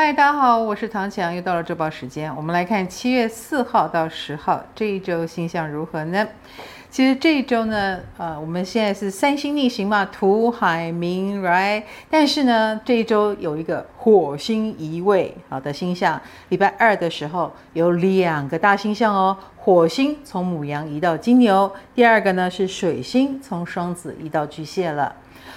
嗨，大家好，我是唐强，又到了周报时间。我们来看七月四号到十号这一周星象如何呢？其实这一周呢，呃，我们现在是三星逆行嘛，土海冥，right？但是呢，这一周有一个火星移位好的星象，礼拜二的时候有两个大星象哦，火星从母羊移到金牛，第二个呢是水星从双子移到巨蟹了。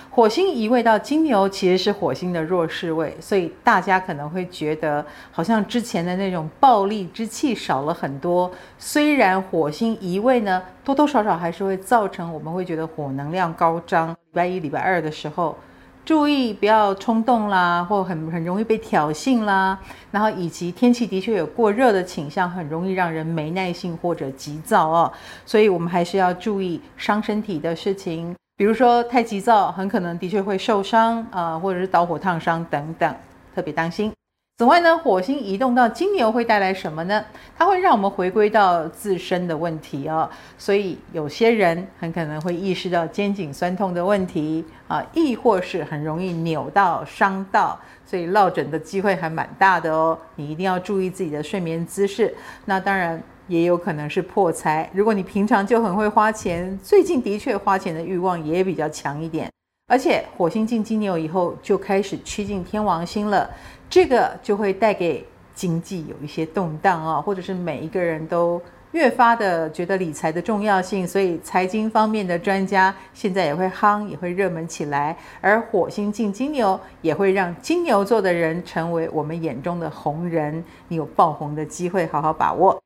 火星移位到金牛，其实是火星的弱势位，所以大家可能会觉得好像之前的那种暴力之气少了很多。虽然火星移位呢，多多少少还是会造成我们会觉得火能量高涨。礼拜一、礼拜二的时候，注意不要冲动啦，或很很容易被挑衅啦。然后以及天气的确有过热的倾向，很容易让人没耐性或者急躁哦。所以我们还是要注意伤身体的事情。比如说太急躁，很可能的确会受伤啊、或者是导火烫伤等等，特别当心。此外呢，火星移动到金牛会带来什么呢？它会让我们回归到自身的问题哦。所以有些人很可能会意识到肩颈酸痛的问题啊，亦或是很容易扭到伤到，所以落枕的机会还蛮大的哦。你一定要注意自己的睡眠姿势。那当然。也有可能是破财。如果你平常就很会花钱，最近的确花钱的欲望也比较强一点。而且火星进金牛以后就开始趋近天王星了，这个就会带给经济有一些动荡啊、或者是每一个人都越发的觉得理财的重要性，所以财经方面的专家现在也会夯，也会热门起来。而火星进金牛也会让金牛座的人成为我们眼中的红人，你有爆红的机会，好好把握。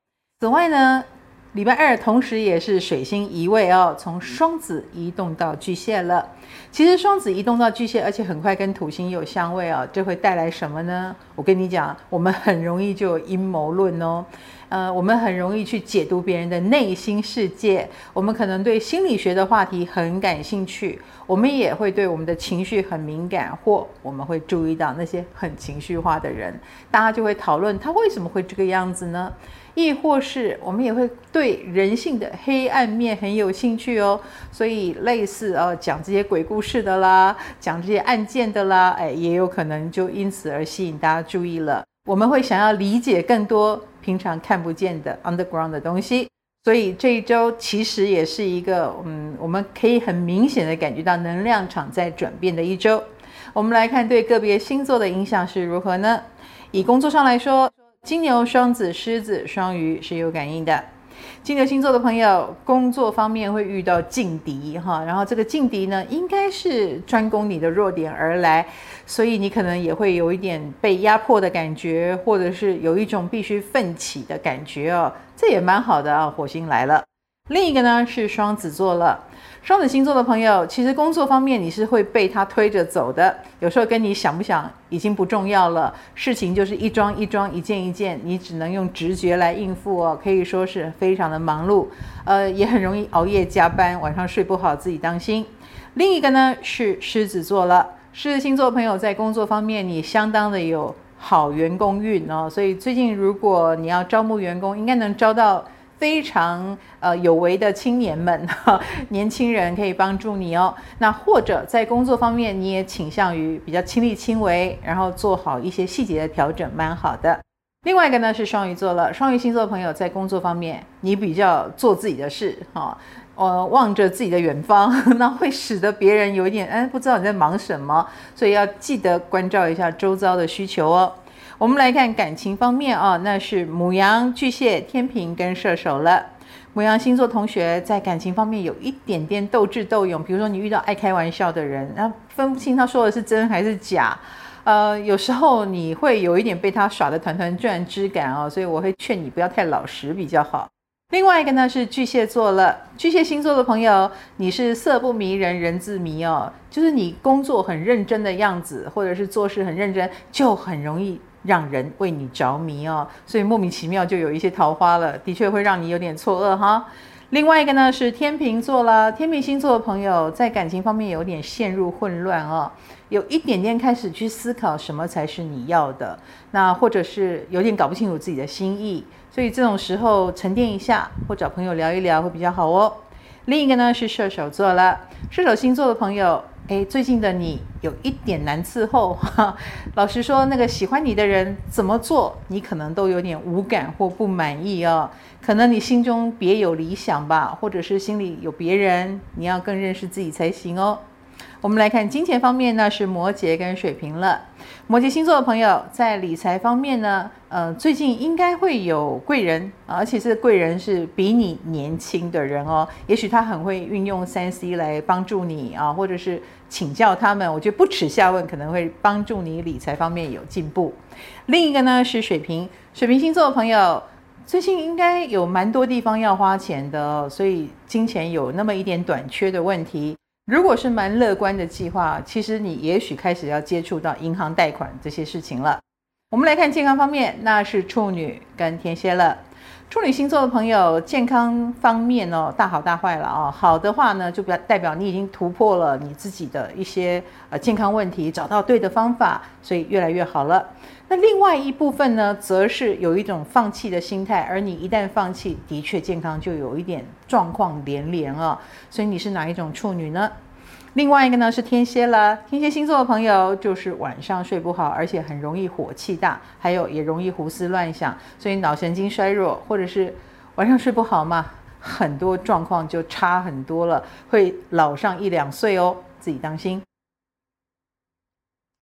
此外呢，礼拜二同时也是水星移位哦，从双子移动到巨蟹了。其实双子移动到巨蟹，而且很快跟土星有相位哦，这会带来什么呢？我跟你讲，我们很容易就有阴谋论哦。呃，我们很容易去解读别人的内心世界。我们可能对心理学的话题很感兴趣，我们也会对我们的情绪很敏感，或我们会注意到那些很情绪化的人，大家就会讨论他为什么会这个样子呢？亦或是我们也会对人性的黑暗面很有兴趣哦，所以类似呃讲这些鬼故事的啦，讲这些案件的啦，哎，也有可能就因此而吸引大家注意了。我们会想要理解更多平常看不见的 underground 的东西，所以这一周其实也是一个嗯，我们可以很明显的感觉到能量场在转变的一周。我们来看对个别星座的影响是如何呢？以工作上来说。金牛、双子、狮子、双鱼是有感应的。金牛星座的朋友，工作方面会遇到劲敌哈，然后这个劲敌呢，应该是专攻你的弱点而来，所以你可能也会有一点被压迫的感觉，或者是有一种必须奋起的感觉哦，这也蛮好的啊，火星来了。另一个呢是双子座了，双子星座的朋友，其实工作方面你是会被他推着走的，有时候跟你想不想已经不重要了，事情就是一桩一桩，一件一件，你只能用直觉来应付哦，可以说是非常的忙碌，呃，也很容易熬夜加班，晚上睡不好，自己当心。另一个呢是狮子座了，狮子星座朋友在工作方面你相当的有好员工运哦，所以最近如果你要招募员工，应该能招到。非常呃有为的青年们哈，年轻人可以帮助你哦。那或者在工作方面，你也倾向于比较亲力亲为，然后做好一些细节的调整，蛮好的。另外一个呢是双鱼座了，双鱼星座的朋友在工作方面，你比较做自己的事，哈，呃，望着自己的远方，那会使得别人有一点哎不知道你在忙什么，所以要记得关照一下周遭的需求哦。我们来看感情方面啊，那是母羊、巨蟹、天秤跟射手了。母羊星座同学在感情方面有一点点斗智斗勇，比如说你遇到爱开玩笑的人，那分不清他说的是真还是假，呃，有时候你会有一点被他耍得团团转之感哦，所以我会劝你不要太老实比较好。另外一个呢是巨蟹座了，巨蟹星座的朋友，你是色不迷人，人自迷哦，就是你工作很认真的样子，或者是做事很认真，就很容易。让人为你着迷哦，所以莫名其妙就有一些桃花了，的确会让你有点错愕哈。另外一个呢是天秤座啦，天秤星座的朋友在感情方面有点陷入混乱哦，有一点点开始去思考什么才是你要的，那或者是有点搞不清楚自己的心意，所以这种时候沉淀一下或找朋友聊一聊会比较好哦。另一个呢是射手座了，射手星座的朋友。哎，最近的你有一点难伺候哈。老实说，那个喜欢你的人怎么做，你可能都有点无感或不满意哦。可能你心中别有理想吧，或者是心里有别人，你要更认识自己才行哦。我们来看金钱方面呢，是摩羯跟水瓶了。摩羯星座的朋友在理财方面呢，呃，最近应该会有贵人，而且这个贵人是比你年轻的人哦。也许他很会运用三 C 来帮助你啊，或者是请教他们。我觉得不耻下问，可能会帮助你理财方面有进步。另一个呢是水瓶，水瓶星座的朋友最近应该有蛮多地方要花钱的哦，所以金钱有那么一点短缺的问题。如果是蛮乐观的计划，其实你也许开始要接触到银行贷款这些事情了。我们来看健康方面，那是处女跟天蝎了。处女星座的朋友，健康方面哦，大好大坏了哦。好的话呢，就表代表你已经突破了你自己的一些呃健康问题，找到对的方法，所以越来越好了。那另外一部分呢，则是有一种放弃的心态，而你一旦放弃，的确健康就有一点状况连连啊。所以你是哪一种处女呢？另外一个呢是天蝎了，天蝎星座的朋友就是晚上睡不好，而且很容易火气大，还有也容易胡思乱想，所以脑神经衰弱，或者是晚上睡不好嘛，很多状况就差很多了，会老上一两岁哦，自己当心。